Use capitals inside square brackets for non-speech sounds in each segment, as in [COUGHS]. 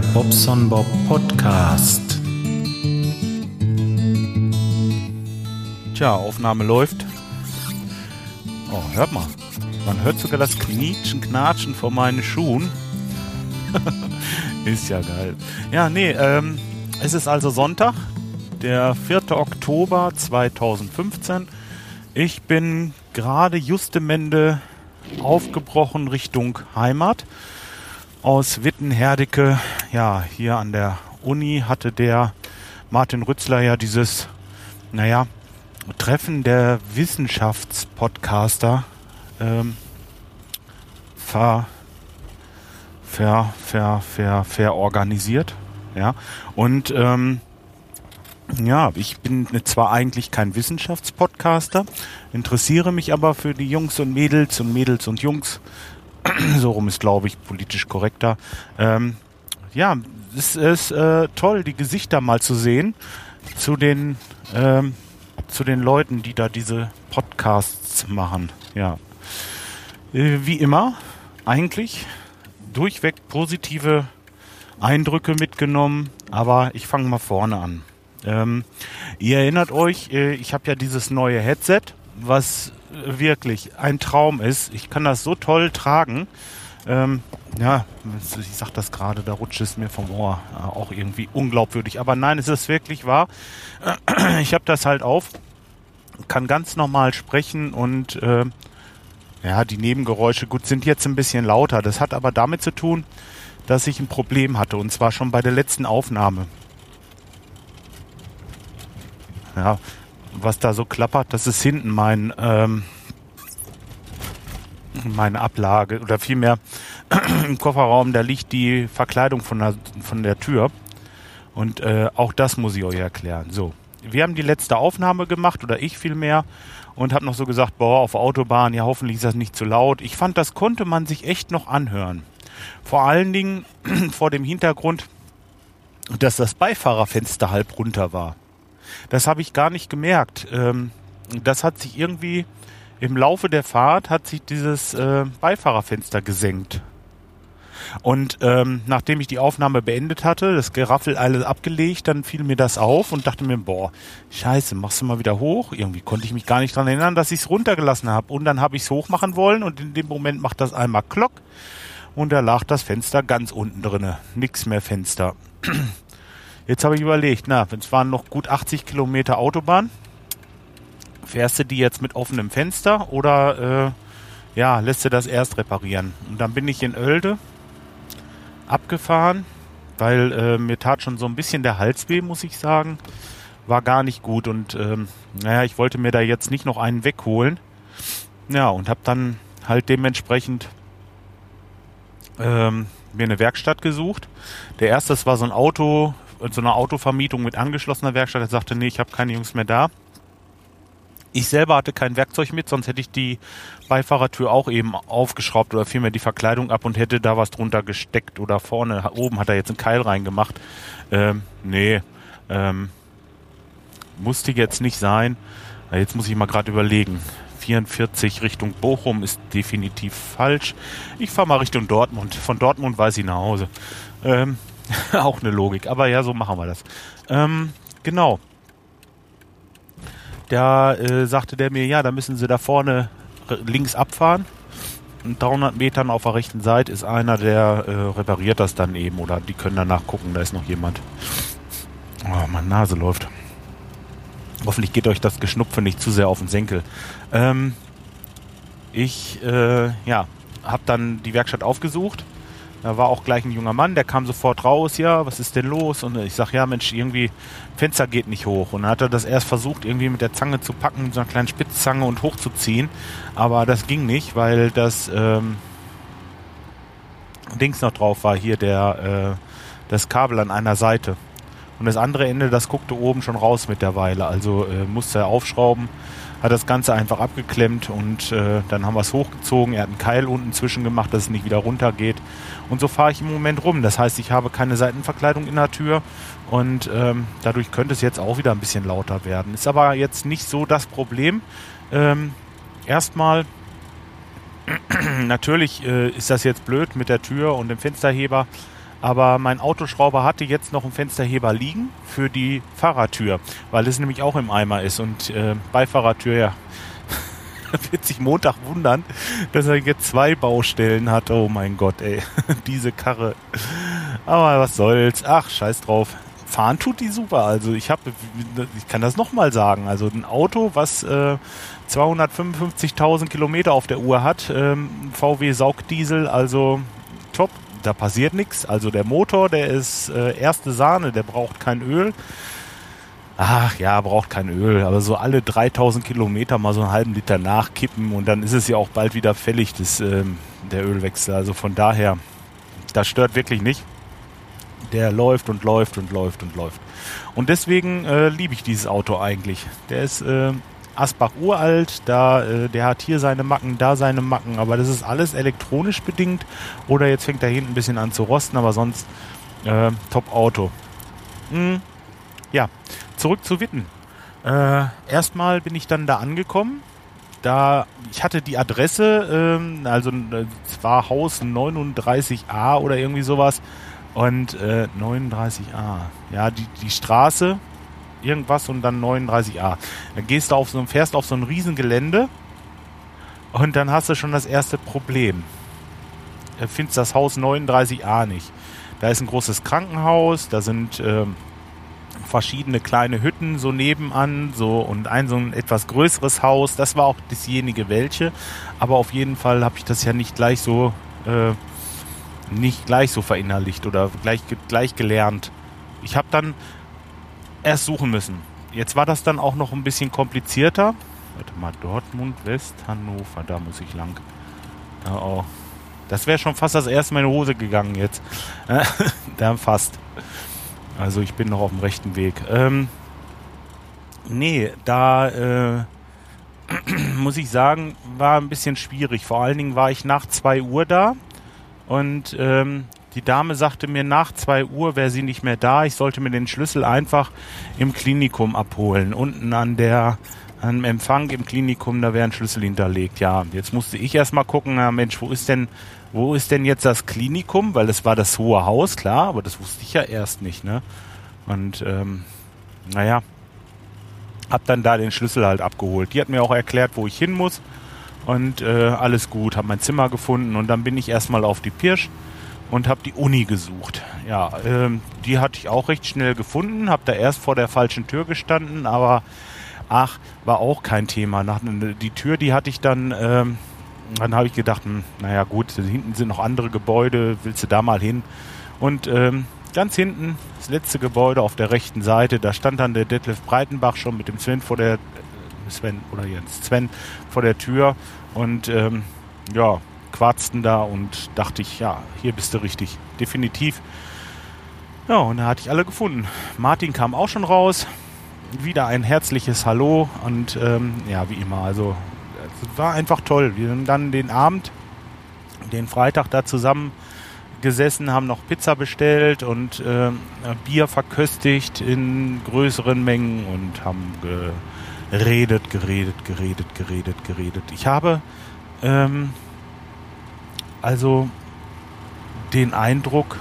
Bobson Bob Podcast. Tja, Aufnahme läuft. Oh, hört mal. Man hört sogar das Knietschen, Knatschen von meinen Schuhen. [LAUGHS] ist ja geil. Ja, nee, ähm, es ist also Sonntag, der 4. Oktober 2015. Ich bin gerade justemende aufgebrochen Richtung Heimat. Aus Wittenherdecke, ja, hier an der Uni hatte der Martin Rützler ja dieses, naja, Treffen der Wissenschaftspodcaster ähm, ver, ver, ver, ver, verorganisiert. Ja, und ähm, ja, ich bin zwar eigentlich kein Wissenschaftspodcaster, interessiere mich aber für die Jungs und Mädels und Mädels und Jungs. [CLEARS THROAT] so rum ist, glaube ich, politisch korrekter. Ähm, ja, es ist äh, toll, die Gesichter mal zu sehen zu den ähm, zu den Leuten, die da diese Podcasts machen. Ja, äh, wie immer, eigentlich durchweg positive Eindrücke mitgenommen, aber ich fange mal vorne an. Ähm, ihr erinnert euch, äh, ich habe ja dieses neue Headset, was wirklich ein Traum ist. Ich kann das so toll tragen. Ähm, ja, ich sag das gerade, da rutscht es mir vom Ohr. Äh, auch irgendwie unglaubwürdig. Aber nein, es ist wirklich wahr. [CLEARS THROAT] Ich habe das halt auf, kann ganz normal sprechen und äh, ja, die Nebengeräusche, gut, sind jetzt ein bisschen lauter. Das hat aber damit zu tun, dass ich ein Problem hatte und zwar schon bei der letzten Aufnahme. Ja, was da so klappert, das ist hinten mein ähm, meine Ablage oder vielmehr [CLEARS THROAT] im Kofferraum, da liegt die Verkleidung von der, von der Tür. Und äh, auch das muss ich euch erklären. So, wir haben die letzte Aufnahme gemacht oder ich vielmehr und habe noch so gesagt, boah, auf Autobahn, ja hoffentlich ist das nicht zu laut. Ich fand, das konnte man sich echt noch anhören. Vor allen Dingen [CLEARS THROAT] vor dem Hintergrund, dass das Beifahrerfenster halb runter war. Das habe ich gar nicht gemerkt. Ähm, das hat sich irgendwie im Laufe der Fahrt hat sich dieses äh, Beifahrerfenster gesenkt. Und ähm, nachdem ich die Aufnahme beendet hatte, das Geraffel alles abgelegt, dann fiel mir das auf und dachte mir, boah, scheiße, machst du mal wieder hoch? Irgendwie konnte ich mich gar nicht dran erinnern, dass ich es runtergelassen habe. Und dann habe ich es hochmachen wollen und in dem Moment macht das einmal Klock und da lag das Fenster ganz unten drinne. Nix mehr Fenster. Jetzt habe ich überlegt, na, es waren noch gut 80 Kilometer Autobahn. Fährst du die jetzt mit offenem Fenster oder äh, ja, lässt du das erst reparieren? Und dann bin ich in Oelde abgefahren, weil äh, mir tat schon so ein bisschen der Hals weh, muss ich sagen. War gar nicht gut und ähm, naja, ich wollte mir da jetzt nicht noch einen wegholen. Ja, und habe dann halt dementsprechend ähm, mir eine Werkstatt gesucht. Der erste, das war so ein Auto, so eine Autovermietung mit angeschlossener Werkstatt. Er sagte, nee, ich habe keine Jungs mehr da. Ich selber hatte kein Werkzeug mit, sonst hätte ich die Beifahrertür auch eben aufgeschraubt oder vielmehr die Verkleidung ab und hätte da was drunter gesteckt oder vorne, oben hat er jetzt einen Keil reingemacht. Ähm, nee, ähm, musste jetzt nicht sein. Jetzt muss ich mal gerade überlegen. 44 Richtung Bochum ist definitiv falsch. Ich fahre mal Richtung Dortmund. Von Dortmund weiß ich nach Hause. Ähm, [LAUGHS] auch eine Logik. Aber ja, so machen wir das. Ähm, genau. Da äh, sagte der mir, ja, da müssen Sie da vorne links abfahren. Und 300 Metern auf der rechten Seite ist einer, der äh, repariert das dann eben. Oder die können danach gucken, da ist noch jemand. Oh, meine Nase läuft. Hoffentlich geht euch das Geschnupfe nicht zu sehr auf den Senkel. Ähm, ich, äh, ja, habe dann die Werkstatt aufgesucht da war auch gleich ein junger Mann, der kam sofort raus, ja, was ist denn los? Und ich sag, ja, Mensch, irgendwie, Fenster geht nicht hoch. Und dann hat er das erst versucht, irgendwie mit der Zange zu packen, mit so einer kleinen Spitzzange und hochzuziehen. Aber das ging nicht, weil das ähm, Dings noch drauf war, hier der, äh, das Kabel an einer Seite. Und das andere Ende, das guckte oben schon raus mittlerweile. Also äh, musste er aufschrauben hat das Ganze einfach abgeklemmt und äh, dann haben wir es hochgezogen. Er hat einen Keil unten zwischen gemacht, dass es nicht wieder runter geht. Und so fahre ich im Moment rum. Das heißt, ich habe keine Seitenverkleidung in der Tür und ähm, dadurch könnte es jetzt auch wieder ein bisschen lauter werden. Ist aber jetzt nicht so das Problem. Ähm, erstmal, [CLEARS THROAT] natürlich äh, ist das jetzt blöd mit der Tür und dem Fensterheber, Aber mein Autoschrauber hatte jetzt noch einen Fensterheber liegen für die Fahrertür, weil es nämlich auch im Eimer ist. Und äh, Beifahrertür, ja, [LAUGHS] wird sich Montag wundern, dass er jetzt zwei Baustellen hat. Oh mein Gott, ey, [LAUGHS] diese Karre. Aber was soll's. Ach, scheiß drauf. Fahren tut die super. Also ich habe, ich kann das nochmal sagen. Also ein Auto, was äh, 255.000 Kilometer auf der Uhr hat, ähm, VW Saugdiesel, also top. Da passiert nichts. Also der Motor, der ist äh, erste Sahne, der braucht kein Öl. Ach ja, braucht kein Öl, aber so alle 3000 Kilometer mal so einen halben Liter nachkippen und dann ist es ja auch bald wieder fällig, das, ähm, der Ölwechsel. Also von daher, das stört wirklich nicht. Der läuft und läuft und läuft und läuft. Und deswegen äh, liebe ich dieses Auto eigentlich. Der ist äh, Asbach uralt, da, äh, der hat hier seine Macken, da seine Macken, aber das ist alles elektronisch bedingt. Oder jetzt fängt er hinten ein bisschen an zu rosten, aber sonst äh, top Auto. Hm. Ja, zurück zu Witten. Äh, erstmal bin ich dann da angekommen. Da, ich hatte die Adresse, ähm, also äh, es war Haus 39a oder irgendwie sowas. Und äh, 39a, ja, die, die Straße, irgendwas und dann 39a. Dann gehst du auf so, fährst auf so ein Riesengelände und dann hast du schon das erste Problem. Du findest das Haus 39a nicht. Da ist ein großes Krankenhaus, da sind ähm, verschiedene kleine Hütten so nebenan, so und ein so ein etwas größeres Haus. Das war auch dasjenige welche, aber auf jeden Fall habe ich das ja nicht gleich so äh, nicht gleich so verinnerlicht oder gleich gleich gelernt. Ich habe dann erst suchen müssen. Jetzt war das dann auch noch ein bisschen komplizierter. Warte mal, Dortmund, West, Hannover, da muss ich lang. Oh, oh. Das wäre schon fast das erste Mal in die Hose gegangen jetzt. [LAUGHS] da fast. Also ich bin noch auf dem rechten Weg. Ähm, nee, da äh, [CLEARS THROAT] muss ich sagen, war ein bisschen schwierig. Vor allen Dingen war ich nach 2 Uhr da und ähm, die Dame sagte mir, nach 2 Uhr wäre sie nicht mehr da. Ich sollte mir den Schlüssel einfach im Klinikum abholen. Unten an der am Empfang im Klinikum, da wäre ein Schlüssel hinterlegt. Ja, jetzt musste ich erstmal gucken, na Mensch, wo ist denn wo ist denn jetzt das Klinikum? Weil das war das hohe Haus, klar, aber das wusste ich ja erst nicht, ne? Und ähm, naja, hab dann da den Schlüssel halt abgeholt. Die hat mir auch erklärt, wo ich hin muss und äh, alles gut, hab mein Zimmer gefunden und dann bin ich erstmal auf die Pirsch und hab die Uni gesucht. Ja, ähm, die hatte ich auch recht schnell gefunden, hab da erst vor der falschen Tür gestanden, aber ach, war auch kein Thema. Nach, die Tür, die hatte ich dann ähm, dann habe ich gedacht, hm, naja gut, hinten sind noch andere Gebäude, willst du da mal hin? Und ähm, ganz hinten, das letzte Gebäude auf der rechten Seite, da stand dann der Detlef Breitenbach schon mit dem Sven vor der, äh, Sven oder Jens, Sven vor der Tür und ähm, ja, quarzten da und dachte ich, ja, hier bist du richtig, definitiv. Ja, und da hatte ich alle gefunden. Martin kam auch schon raus, wieder ein herzliches Hallo und ähm, ja, wie immer, also war einfach toll. Wir haben dann den Abend, den Freitag da zusammen gesessen, haben noch Pizza bestellt und äh, Bier verköstigt in größeren Mengen und haben geredet, geredet, geredet, geredet, geredet. Ich habe ähm, also den Eindruck,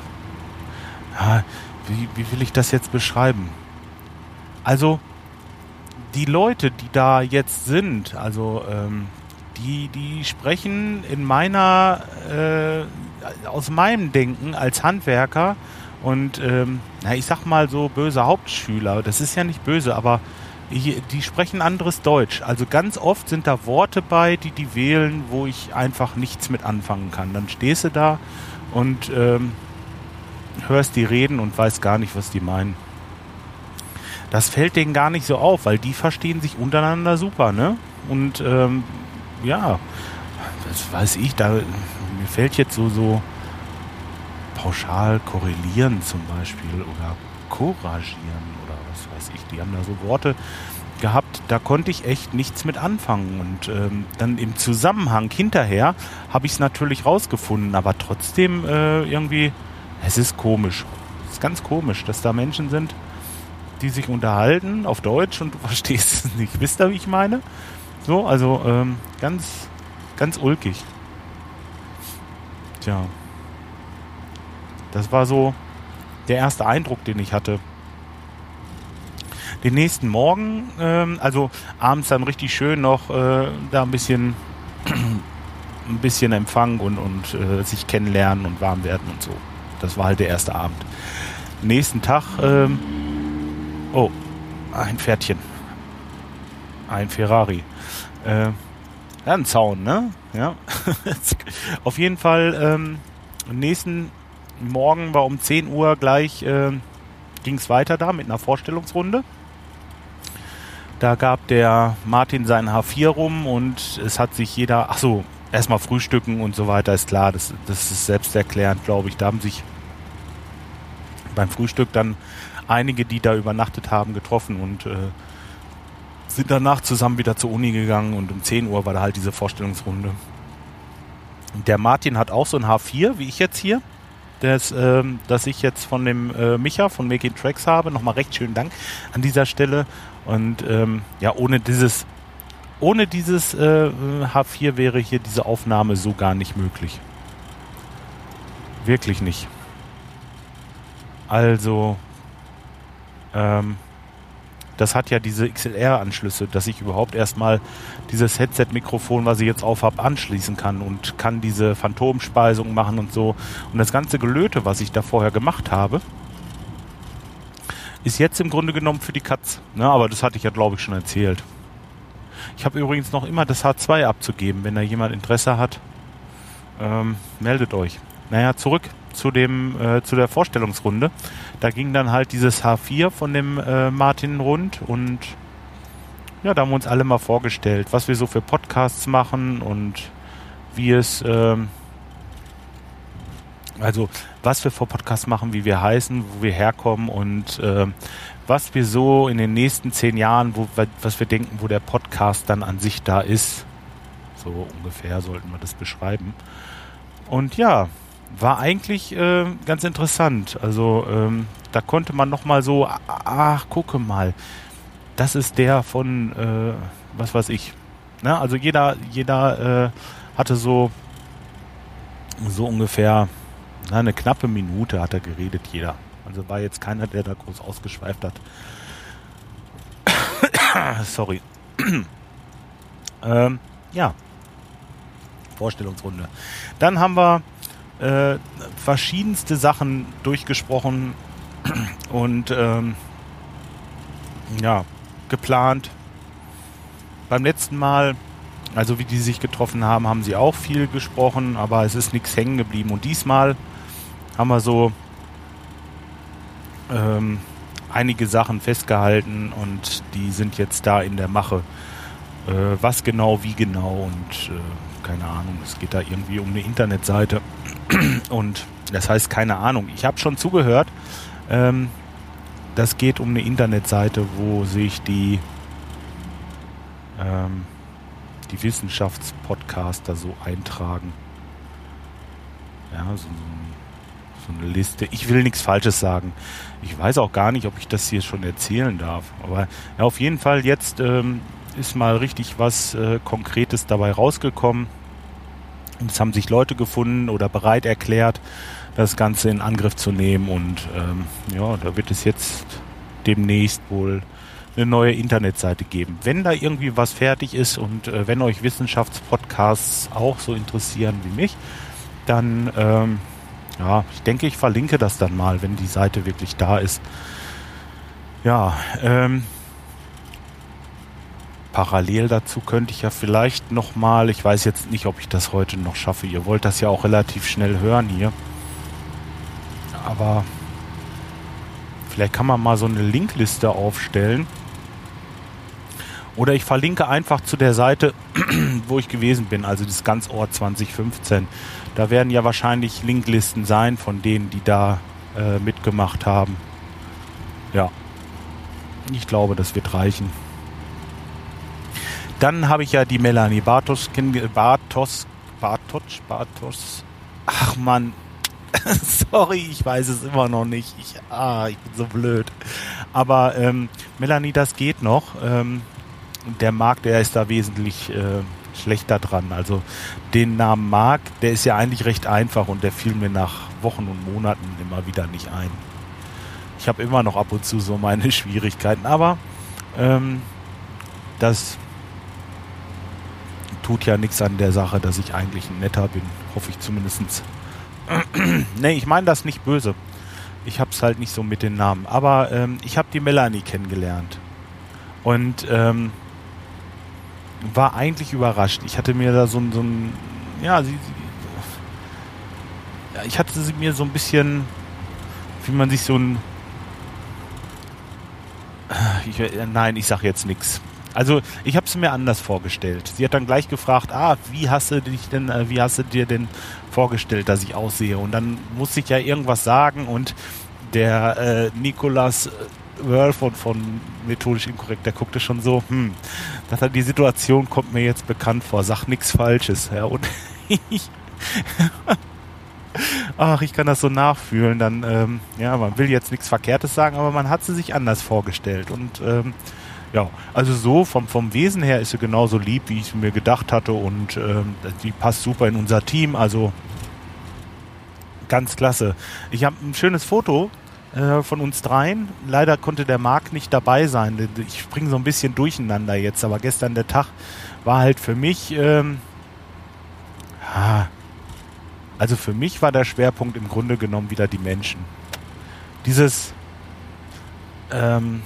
ja, wie, wie will ich das jetzt beschreiben? Also die Leute, die da jetzt sind, also ähm, die, die sprechen in meiner, äh, aus meinem Denken als Handwerker und ähm, na, ich sag mal so böse Hauptschüler, das ist ja nicht böse, aber die sprechen anderes Deutsch. Also ganz oft sind da Worte bei, die die wählen, wo ich einfach nichts mit anfangen kann. Dann stehst du da und ähm, hörst die reden und weißt gar nicht, was die meinen das fällt denen gar nicht so auf, weil die verstehen sich untereinander super, ne? Und ähm, ja, das weiß ich, da mir fällt jetzt so so pauschal korrelieren zum Beispiel oder couragieren oder was weiß ich. Die haben da so Worte gehabt, da konnte ich echt nichts mit anfangen. Und ähm, dann im Zusammenhang hinterher habe ich es natürlich rausgefunden, aber trotzdem äh, irgendwie, es ist komisch. Es ist ganz komisch, dass da Menschen sind, die sich unterhalten auf Deutsch und du [LAUGHS] verstehst es nicht. Wisst ihr, wie ich meine? So, also ähm, ganz, ganz ulkig. Tja. das war so der erste Eindruck, den ich hatte. Den nächsten Morgen, ähm, also abends dann richtig schön noch äh, da ein bisschen, [CLEARS THROAT] ein bisschen Empfang und, und äh, sich kennenlernen und warm werden und so. Das war halt der erste Abend. Nächsten Tag, ähm, oh, ein Pferdchen. Ein Ferrari. Äh, ja, ein Zaun, ne? Ja. [LAUGHS] Auf jeden Fall, ähm, nächsten Morgen war um 10 Uhr gleich, äh, ging es weiter da mit einer Vorstellungsrunde. Da gab der Martin sein H4 rum und es hat sich jeder, ach so, erstmal frühstücken und so weiter, ist klar, das, das ist selbsterklärend, glaube ich. Da haben sich beim Frühstück dann einige, die da übernachtet haben, getroffen und äh, sind danach zusammen wieder zur Uni gegangen und um 10 Uhr war da halt diese Vorstellungsrunde. Der Martin hat auch so ein H4, wie ich jetzt hier, das, ähm, das ich jetzt von dem äh, Micha von Making Tracks habe. Nochmal recht schönen Dank an dieser Stelle. Und ähm, ja, ohne dieses, ohne dieses äh, H4 wäre hier diese Aufnahme so gar nicht möglich. Wirklich nicht. Also, ähm, das hat ja diese XLR-Anschlüsse, dass ich überhaupt erstmal dieses Headset-Mikrofon, was ich jetzt auf habe, anschließen kann und kann diese Phantomspeisung machen und so. Und das ganze Gelöte, was ich da vorher gemacht habe, ist jetzt im Grunde genommen für die Katz. Ne, aber das hatte ich ja, glaube ich, schon erzählt. Ich habe übrigens noch immer das H2 abzugeben. Wenn da jemand Interesse hat, ähm, meldet euch. Naja, zurück zu dem äh, zu der Vorstellungsrunde. Da ging dann halt dieses H4 von dem äh, Martin rund und ja, da haben wir uns alle mal vorgestellt, was wir so für Podcasts machen und wie es ähm, also was wir für Podcasts machen, wie wir heißen, wo wir herkommen und äh, was wir so in den nächsten zehn Jahren, wo, was wir denken, wo der Podcast dann an sich da ist. So ungefähr sollten wir das beschreiben. Und ja, war eigentlich äh, ganz interessant. Also ähm, da konnte man noch mal so, ach, gucke mal, das ist der von, äh, was weiß ich. Ne? Also jeder, jeder äh, hatte so, so ungefähr na, eine knappe Minute hat er geredet, jeder. Also war jetzt keiner, der da groß ausgeschweift hat. [COUGHS] Sorry. [COUGHS] ähm, ja. Vorstellungsrunde. Dann haben wir äh, verschiedenste Sachen durchgesprochen und ähm, ja, geplant. Beim letzten Mal, also wie die sich getroffen haben, haben sie auch viel gesprochen, aber es ist nichts hängen geblieben. Und diesmal haben wir so ähm, einige Sachen festgehalten und die sind jetzt da in der Mache. Äh, was genau, wie genau und äh, keine Ahnung, es geht da irgendwie um eine Internetseite und das heißt keine Ahnung. Ich habe schon zugehört. Ähm, das geht um eine Internetseite, wo sich die ähm, die Wissenschaftspodcaster so eintragen. Ja, so, so, eine Liste. Ich will nichts Falsches sagen. Ich weiß auch gar nicht, ob ich das hier schon erzählen darf. Aber ja, auf jeden Fall jetzt ähm, ist mal richtig was äh, Konkretes dabei rausgekommen. Und es haben sich Leute gefunden oder bereit erklärt, das Ganze in Angriff zu nehmen. Und ähm, ja, da wird es jetzt demnächst wohl eine neue Internetseite geben. Wenn da irgendwie was fertig ist und äh, wenn euch Wissenschaftspodcasts auch so interessieren wie mich, dann ähm, ja, ich denke, ich verlinke das dann mal, wenn die Seite wirklich da ist. Ja, ähm, parallel dazu könnte ich ja vielleicht noch mal, ich weiß jetzt nicht, ob ich das heute noch schaffe. Ihr wollt das ja auch relativ schnell hören hier. Aber vielleicht kann man mal so eine Linkliste aufstellen. Oder ich verlinke einfach zu der Seite, [CLEARS THROAT] wo ich gewesen bin, also das Ganzort 2015. Da werden ja wahrscheinlich Linklisten sein von denen, die da äh, mitgemacht haben. Ja. Ich glaube, das wird reichen. Dann habe ich ja die Melanie Bartos, Bartos, Bartos, Bartos. Ach man, [LAUGHS] sorry, ich weiß es immer noch nicht. Ich, ah, ich bin so blöd. Aber ähm, Melanie, das geht noch. Ähm, der Markt, der ist da wesentlich äh, schlechter dran. Also den Namen Mark, der ist ja eigentlich recht einfach und der fiel mir nach Wochen und Monaten immer wieder nicht ein. Ich habe immer noch ab und zu so meine [LAUGHS] Schwierigkeiten, aber ähm, das tut ja nichts an der Sache, dass ich eigentlich ein netter bin. Hoffe ich zumindest. [CLEARS THROAT] nee, ich meine das nicht böse. Ich habe es halt nicht so mit den Namen. Aber ähm, ich habe die Melanie kennengelernt. Und ähm, war eigentlich überrascht. Ich hatte mir da so, so ein, ja, sie, sie, ja, ich hatte sie mir so ein bisschen, wie man sich so ein, ich, äh, nein, ich sage jetzt nichts. Also ich habe es mir anders vorgestellt. Sie hat dann gleich gefragt, ah, wie hast du dich denn, äh, wie hast du dir denn vorgestellt, dass ich aussehe? Und dann musste ich ja irgendwas sagen und der äh, Nikolas Earl von, von Methodisch Inkorrekt, der guckte schon so, hm, das hat, die Situation kommt mir jetzt bekannt vor, sag nichts Falsches. Ja, und [LAUGHS] ich, ach, ich kann das so nachfühlen. Dann, ähm, ja, man will jetzt nichts Verkehrtes sagen, aber man hat sie sich anders vorgestellt. Und ähm, ja, also so vom, vom Wesen her ist sie genauso lieb, wie ich mir gedacht hatte und ähm, die passt super in unser Team. Also ganz klasse. Ich habe ein schönes Foto äh, von uns dreien. Leider konnte der Marc nicht dabei sein. Ich springe so ein bisschen durcheinander jetzt, aber gestern der Tag war halt für mich, ähm, also für mich war der Schwerpunkt im Grunde genommen wieder die Menschen. Dieses, ähm,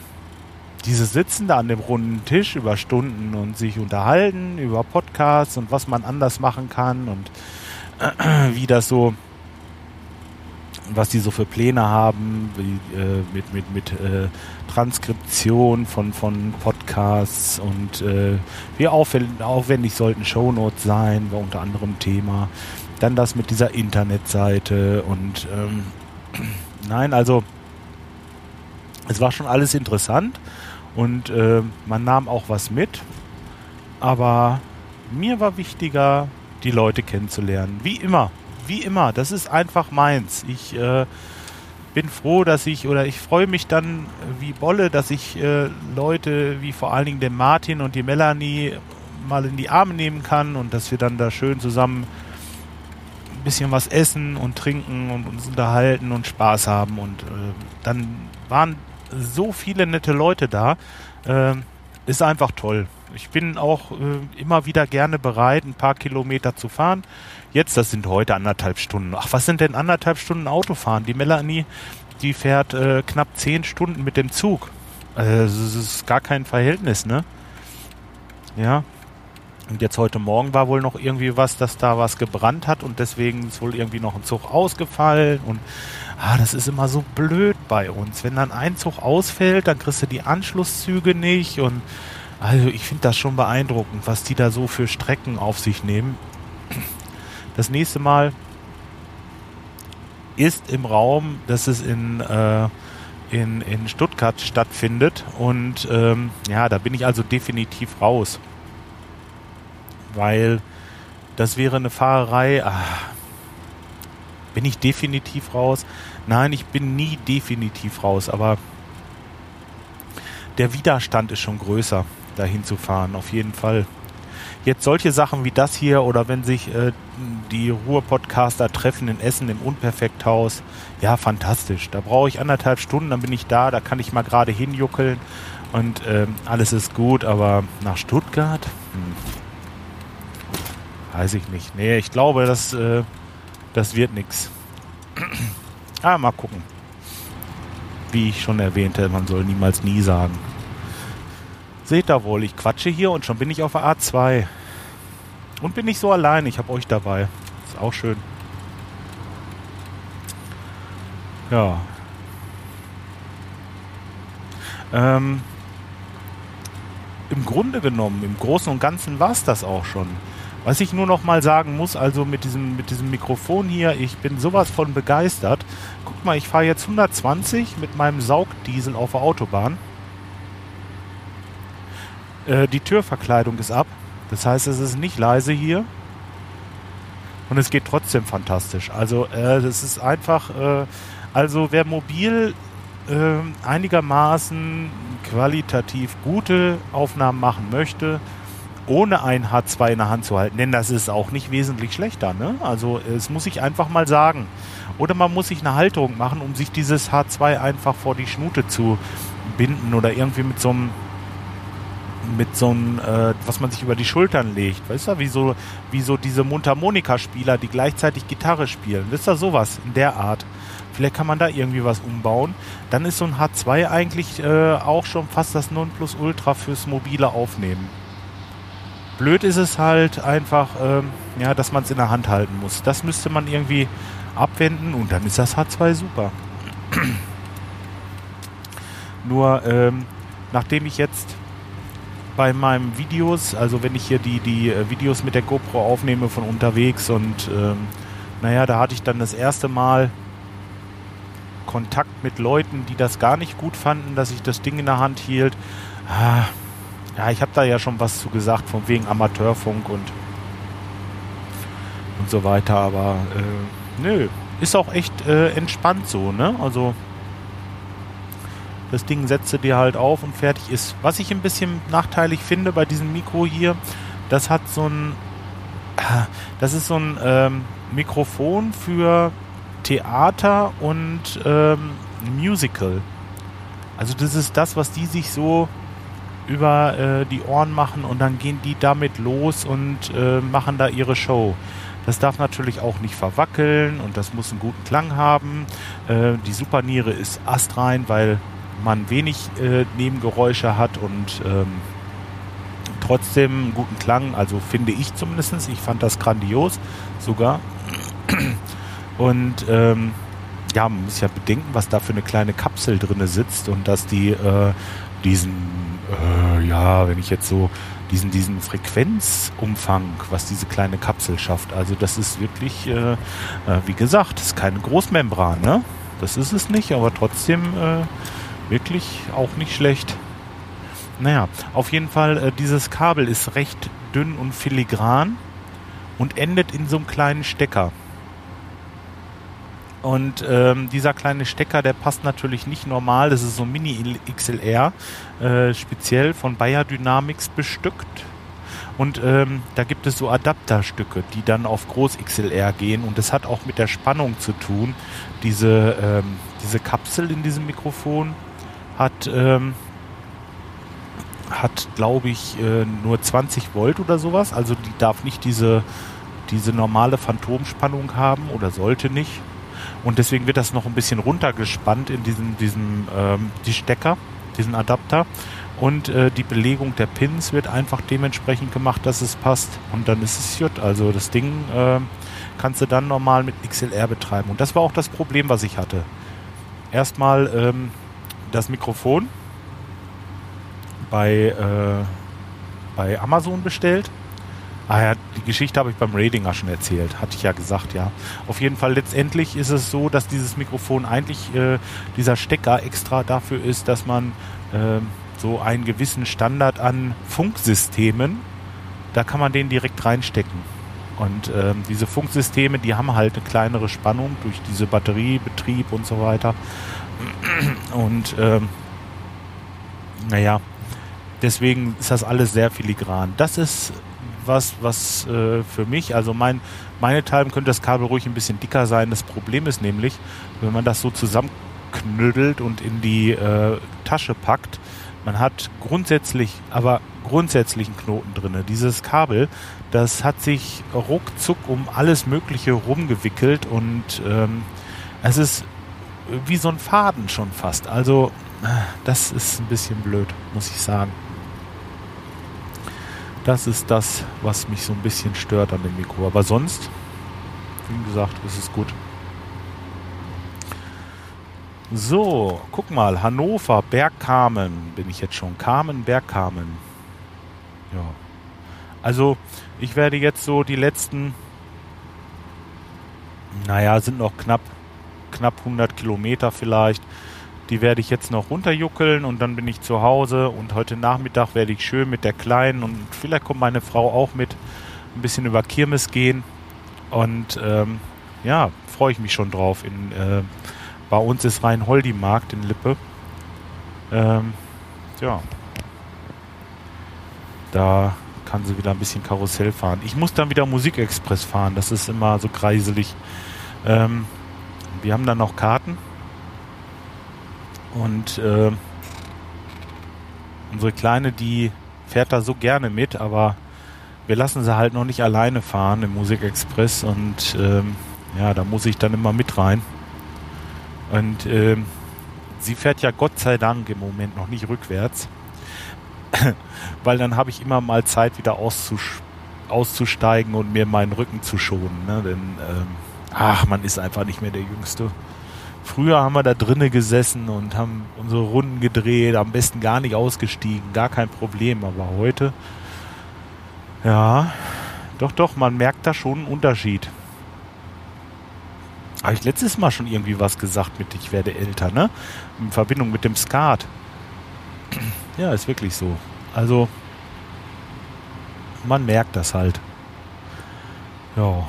dieses Sitzen da an dem runden Tisch über Stunden und sich unterhalten über Podcasts und was man anders machen kann und äh, [CLEARS THROAT] wie das so was die so für Pläne haben, wie, äh, mit, mit, mit äh, Transkription von, von Podcasts und äh, wie aufwendig, aufwendig sollten Shownotes sein, war unter anderem Thema. Dann das mit dieser Internetseite und ähm, [CLEARS THROAT] nein, also es war schon alles interessant und äh, man nahm auch was mit, aber mir war wichtiger, die Leute kennenzulernen, wie immer wie immer, das ist einfach meins. Ich äh, bin froh, dass ich oder ich freue mich dann wie Bolle, dass ich äh, Leute wie vor allen Dingen den Martin und die Melanie mal in die Arme nehmen kann und dass wir dann da schön zusammen ein bisschen was essen und trinken und uns unterhalten und Spaß haben. Und äh, dann waren so viele nette Leute da. Äh, ist einfach toll. Ich bin auch äh, immer wieder gerne bereit, ein paar Kilometer zu fahren. Jetzt, das sind heute anderthalb Stunden. Ach, was sind denn anderthalb Stunden Autofahren? Die Melanie, die fährt äh, knapp zehn Stunden mit dem Zug. Also, das ist gar kein Verhältnis, ne? Ja. Und jetzt heute Morgen war wohl noch irgendwie was, dass da was gebrannt hat und deswegen ist wohl irgendwie noch ein Zug ausgefallen und ah, das ist immer so blöd bei uns. Wenn dann ein Zug ausfällt, dann kriegst du die Anschlusszüge nicht und also ich finde das schon beeindruckend, was die da so für Strecken auf sich nehmen. Das nächste Mal ist im Raum, dass es in, äh, in, in Stuttgart stattfindet. Und ähm, ja, da bin ich also definitiv raus. Weil das wäre eine Fahrerei. Ach, bin ich definitiv raus? Nein, ich bin nie definitiv raus, aber der Widerstand ist schon größer, dahin zu fahren, auf jeden Fall jetzt solche Sachen wie das hier oder wenn sich äh, die Ruhr-Podcaster treffen in Essen im Unperfekthaus, ja, fantastisch. Da brauche ich anderthalb Stunden, dann bin ich da, da kann ich mal gerade hinjuckeln und äh, alles ist gut, aber nach Stuttgart? Hm. Weiß ich nicht. Nee, ich glaube, das, äh, das wird nichts. [CLEARS THROAT] ah, mal gucken. Wie ich schon erwähnte, man soll niemals nie sagen. Seht da wohl, ich quatsche hier und schon bin ich auf der A2. Und bin nicht so allein, ich habe euch dabei. Ist auch schön. Ja. Ähm, Im Grunde genommen, im Großen und Ganzen war es das auch schon. Was ich nur noch mal sagen muss, also mit diesem, mit diesem Mikrofon hier, ich bin sowas von begeistert. Guck mal, ich fahre jetzt 120 mit meinem Saugdiesel auf der Autobahn. Äh, die Türverkleidung ist ab. Das heißt, es ist nicht leise hier. Und es geht trotzdem fantastisch. Also, äh, ist einfach, äh, also wer mobil äh, einigermaßen qualitativ gute Aufnahmen machen möchte, ohne ein H2 in der Hand zu halten, denn das ist auch nicht wesentlich schlechter. Ne? Also es muss ich einfach mal sagen. Oder man muss sich eine Halterung machen, um sich dieses H2 einfach vor die Schnute zu binden oder irgendwie mit so einem mit so einem, äh, was man sich über die Schultern legt. Weißt du, wie so, wie so diese Mundharmonika-Spieler, die gleichzeitig Gitarre spielen. Wisst ihr, sowas in der Art. Vielleicht kann man da irgendwie was umbauen. Dann ist so ein H2 eigentlich äh, auch schon fast das Nonplusultra fürs mobile Aufnehmen. Blöd ist es halt einfach, ähm, ja, dass man es in der Hand halten muss. Das müsste man irgendwie abwenden und dann ist das H2 super. [CLEARS THROAT] Nur ähm, nachdem ich jetzt bei meinen Videos, also wenn ich hier die, die äh, Videos mit der GoPro aufnehme von unterwegs und ähm, naja, da hatte ich dann das erste Mal Kontakt mit Leuten, die das gar nicht gut fanden, dass ich das Ding in der Hand hielt. Ah, ja, ich habe da ja schon was zu gesagt, von wegen Amateurfunk und, und so weiter, aber äh, nö, ist auch echt äh, entspannt so, ne? Also das Ding setzt du dir halt auf und fertig ist. Was ich ein bisschen nachteilig finde bei diesem Mikro hier, das hat so ein, [CLEARS THROAT] das ist so ein ähm, Mikrofon für Theater und ähm, Musical. Also das ist das, was die sich so über äh, die Ohren machen und dann gehen die damit los und äh, machen da ihre Show. Das darf natürlich auch nicht verwackeln und das muss einen guten Klang haben. Äh, die Superniere ist astrein, weil man wenig äh, Nebengeräusche hat und ähm, trotzdem einen guten Klang, also finde ich zumindest. Ich fand das grandios sogar. Und ähm, ja, man muss ja bedenken, was da für eine kleine Kapsel drin sitzt und dass die äh, diesen, äh, ja, wenn ich jetzt so diesen, diesen Frequenzumfang, was diese kleine Kapsel schafft. Also das ist wirklich, äh, äh, wie gesagt, ist keine Großmembran, ne? Das ist es nicht, aber trotzdem äh, wirklich auch nicht schlecht. Naja, auf jeden Fall, äh, dieses Kabel ist recht dünn und filigran und endet in so einem kleinen Stecker. Und ähm, dieser kleine Stecker, der passt natürlich nicht normal. Das ist so ein Mini XLR, äh, speziell von Bayer Dynamics bestückt. Und ähm, da gibt es so Adapterstücke, die dann auf Groß XLR gehen. Und das hat auch mit der Spannung zu tun. Diese, ähm, diese Kapsel in diesem Mikrofon hat, ähm, hat glaube ich, äh, nur 20 Volt oder sowas. Also die darf nicht diese, diese normale Phantomspannung haben oder sollte nicht. Und deswegen wird das noch ein bisschen runtergespannt in diesem, diesem ähm, die Stecker, diesen Adapter. Und äh, die Belegung der Pins wird einfach dementsprechend gemacht, dass es passt. Und dann ist es gut. Also das Ding äh, kannst du dann normal mit XLR betreiben. Und das war auch das Problem, was ich hatte. Erstmal ähm, das Mikrofon bei, äh, bei Amazon bestellt Ah ja, die Geschichte habe ich beim Radinger schon erzählt, hatte ich ja gesagt, ja. Auf jeden Fall letztendlich ist es so, dass dieses Mikrofon eigentlich äh, dieser Stecker extra dafür ist, dass man äh, so einen gewissen Standard an Funksystemen, da kann man den direkt reinstecken. Und äh, diese Funksysteme, die haben halt eine kleinere Spannung durch diese Batteriebetrieb und so weiter. Und ähm, naja, deswegen ist das alles sehr filigran. Das ist was, was äh, für mich, also mein, meinethalben könnte das Kabel ruhig ein bisschen dicker sein. Das Problem ist nämlich, wenn man das so zusammenknüttelt und in die äh, Tasche packt, man hat grundsätzlich, aber grundsätzlich einen Knoten drin. Dieses Kabel, das hat sich ruckzuck um alles Mögliche rumgewickelt und ähm, es ist wie so ein Faden schon fast. Also äh, das ist ein bisschen blöd, muss ich sagen. Das ist das, was mich so ein bisschen stört an dem Mikro. Aber sonst, wie gesagt, ist es gut. So, guck mal, Hannover, Bergkamen, bin ich jetzt schon. Kamen, Bergkamen. Ja. Also, ich werde jetzt so die letzten, naja, sind noch knapp, knapp 100 Kilometer vielleicht die werde ich jetzt noch runterjuckeln und dann bin ich zu Hause und heute Nachmittag werde ich schön mit der Kleinen und vielleicht kommt meine Frau auch mit ein bisschen über Kirmes gehen. Und ähm, ja, freue ich mich schon drauf. In, äh, bei uns ist Rhein-Holdi-Markt in Lippe. Ähm, ja. Da kann sie wieder ein bisschen Karussell fahren. Ich muss dann wieder Musikexpress fahren, das ist immer so kreiselig. Ähm, wir haben dann noch Karten und äh, unsere Kleine, die fährt da so gerne mit, aber wir lassen sie halt noch nicht alleine fahren im Musikexpress und ähm, ja, da muss ich dann immer mit rein. Und ähm, sie fährt ja Gott sei Dank im Moment noch nicht rückwärts, [COUGHS] weil dann habe ich immer mal Zeit wieder auszusch auszusteigen und mir meinen Rücken zu schonen. Ne? Denn ähm, ach, man ist einfach nicht mehr der Jüngste. Früher haben wir da drinnen gesessen und haben unsere Runden gedreht, am besten gar nicht ausgestiegen, gar kein Problem. Aber heute, ja, doch, doch, man merkt da schon einen Unterschied. Habe ich letztes Mal schon irgendwie was gesagt mit ich werde älter, ne? In Verbindung mit dem Skat. Ja, ist wirklich so. Also, man merkt das halt. Ja,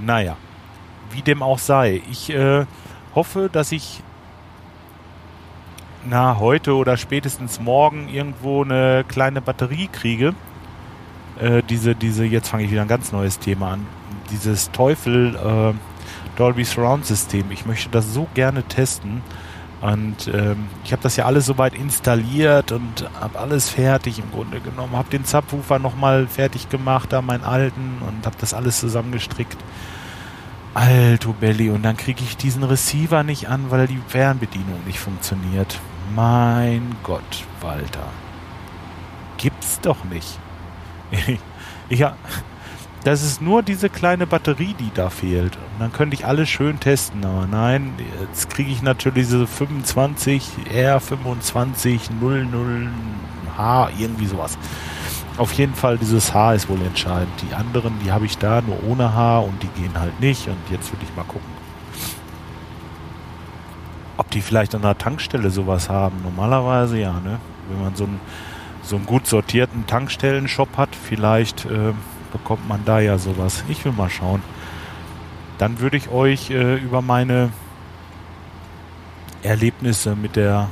naja, wie dem auch sei. Ich äh, hoffe, dass ich na heute oder spätestens morgen irgendwo eine kleine Batterie kriege. Äh, diese, diese, jetzt fange ich wieder ein ganz neues Thema an. Dieses Teufel äh, Dolby Surround System. Ich möchte das so gerne testen. Und ähm, ich habe das ja alles soweit installiert und habe alles fertig im Grunde genommen. Habe den Subwoofer nochmal fertig gemacht, da meinen alten und habe das alles zusammengestrickt. Alto Belly. Und dann kriege ich diesen Receiver nicht an, weil die Fernbedienung nicht funktioniert. Mein Gott, Walter. Gibt's doch nicht. [LAUGHS] ich, das ist nur diese kleine Batterie, die da fehlt. Und dann könnte ich alles schön testen. Aber nein, jetzt kriege ich natürlich diese 25 R25 00H, irgendwie sowas. Auf jeden Fall, dieses H ist wohl entscheidend. Die anderen, die habe ich da nur ohne H und die gehen halt nicht. Und jetzt will ich mal gucken, ob die vielleicht an der Tankstelle sowas haben. Normalerweise ja, ne? Wenn man so einen, so einen gut sortierten Tankstellen-Shop hat, vielleicht äh, bekommt man da ja sowas. Ich will mal schauen. Dann würde ich euch äh, über meine Erlebnisse mit der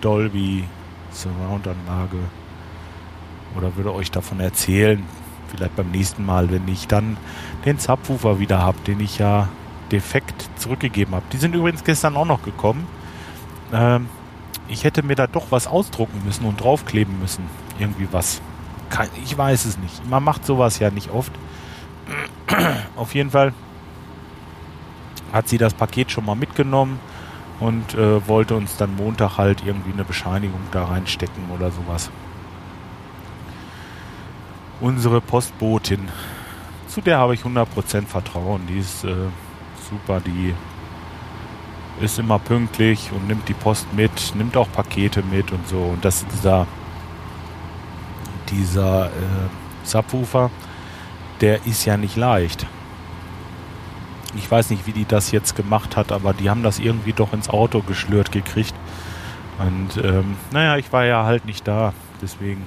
Dolby Surround-Anlage oder würde euch davon erzählen, vielleicht beim nächsten Mal, wenn ich dann den Subwoofer wieder habe, den ich ja defekt zurückgegeben habe. Die sind übrigens gestern auch noch gekommen. Ähm, ich hätte mir da doch was ausdrucken müssen und draufkleben müssen. Irgendwie was ich weiß es nicht. Man macht sowas ja nicht oft. [CLEARS THROAT] Auf jeden Fall hat sie das Paket schon mal mitgenommen und äh, wollte uns dann Montag halt irgendwie eine Bescheinigung da reinstecken oder sowas. Unsere Postbotin, zu der habe ich 100% Vertrauen. Die ist äh, super, die ist immer pünktlich und nimmt die Post mit, nimmt auch Pakete mit und so. Und das ist dieser dieser äh, Subwoofer, der ist ja nicht leicht. Ich weiß nicht, wie die das jetzt gemacht hat, aber die haben das irgendwie doch ins Auto geschlürt gekriegt. Und ähm, naja, ich war ja halt nicht da, deswegen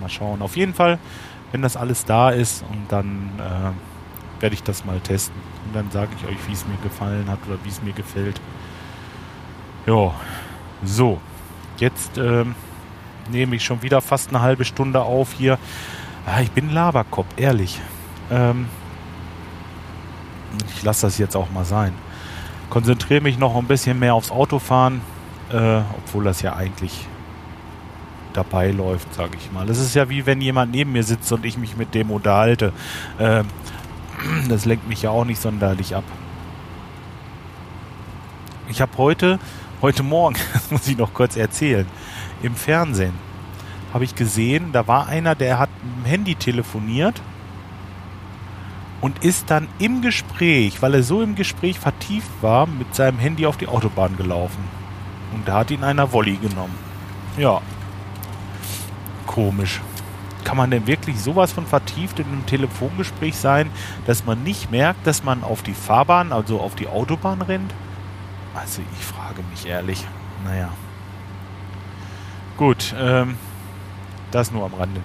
mal schauen. Auf jeden Fall, wenn das alles da ist und dann äh, werde ich das mal testen. Und dann sage ich euch, wie es mir gefallen hat oder wie es mir gefällt. Ja, so. Jetzt ähm, nehme ich schon wieder fast eine halbe Stunde auf hier. Ah, ich bin Laberkopf, ehrlich. Ähm, ich lasse das jetzt auch mal sein. Konzentriere mich noch ein bisschen mehr aufs Autofahren, äh, obwohl das ja eigentlich dabei läuft, sage ich mal. Das ist ja wie wenn jemand neben mir sitzt und ich mich mit dem unterhalte. Äh, [CLEARS THROAT] das lenkt mich ja auch nicht sonderlich ab. Ich habe heute, heute Morgen, [LAUGHS] das muss ich noch kurz erzählen, im Fernsehen habe ich gesehen, da war einer, der hat mit dem Handy telefoniert und ist dann im Gespräch, weil er so im Gespräch vertieft war, mit seinem Handy auf die Autobahn gelaufen. Und da hat ihn einer Wolli genommen. Ja. Komisch. Kann man denn wirklich sowas von vertieft in einem Telefongespräch sein, dass man nicht merkt, dass man auf die Fahrbahn, also auf die Autobahn rennt? Also ich frage mich ehrlich. Naja. Gut, ähm, das nur am Rande.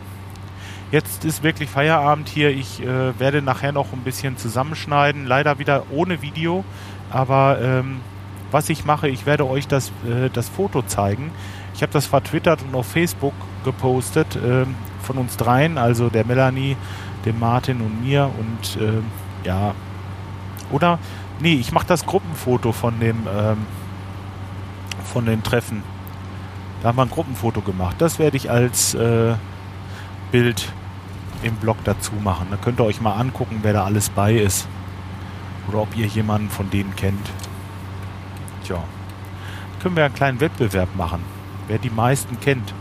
Jetzt ist wirklich Feierabend hier. Ich äh, werde nachher noch ein bisschen zusammenschneiden. Leider wieder ohne Video. Aber ähm, was ich mache, ich werde euch das, äh, das Foto zeigen. Ich habe das vertwittert und auf Facebook gepostet ähm, von uns dreien, also der Melanie, dem Martin und mir und äh, ja, oder nee, ich mache das Gruppenfoto von dem ähm, von den Treffen. Da haben wir ein Gruppenfoto gemacht. Das werde ich als äh, Bild im Blog dazu machen. Da könnt ihr euch mal angucken, wer da alles bei ist. Oder ob ihr jemanden von denen kennt. Tja. Können wir einen kleinen Wettbewerb machen, wer die meisten kennt.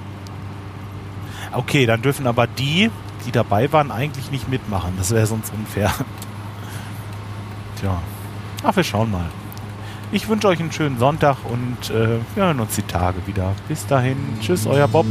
Okay, dann dürfen aber die, die dabei waren, eigentlich nicht mitmachen. Das wäre sonst unfair. [LAUGHS] Tja. Ach, wir schauen mal. Ich wünsche euch einen schönen Sonntag und äh, wir hören uns die Tage wieder. Bis dahin. Tschüss, euer Bob.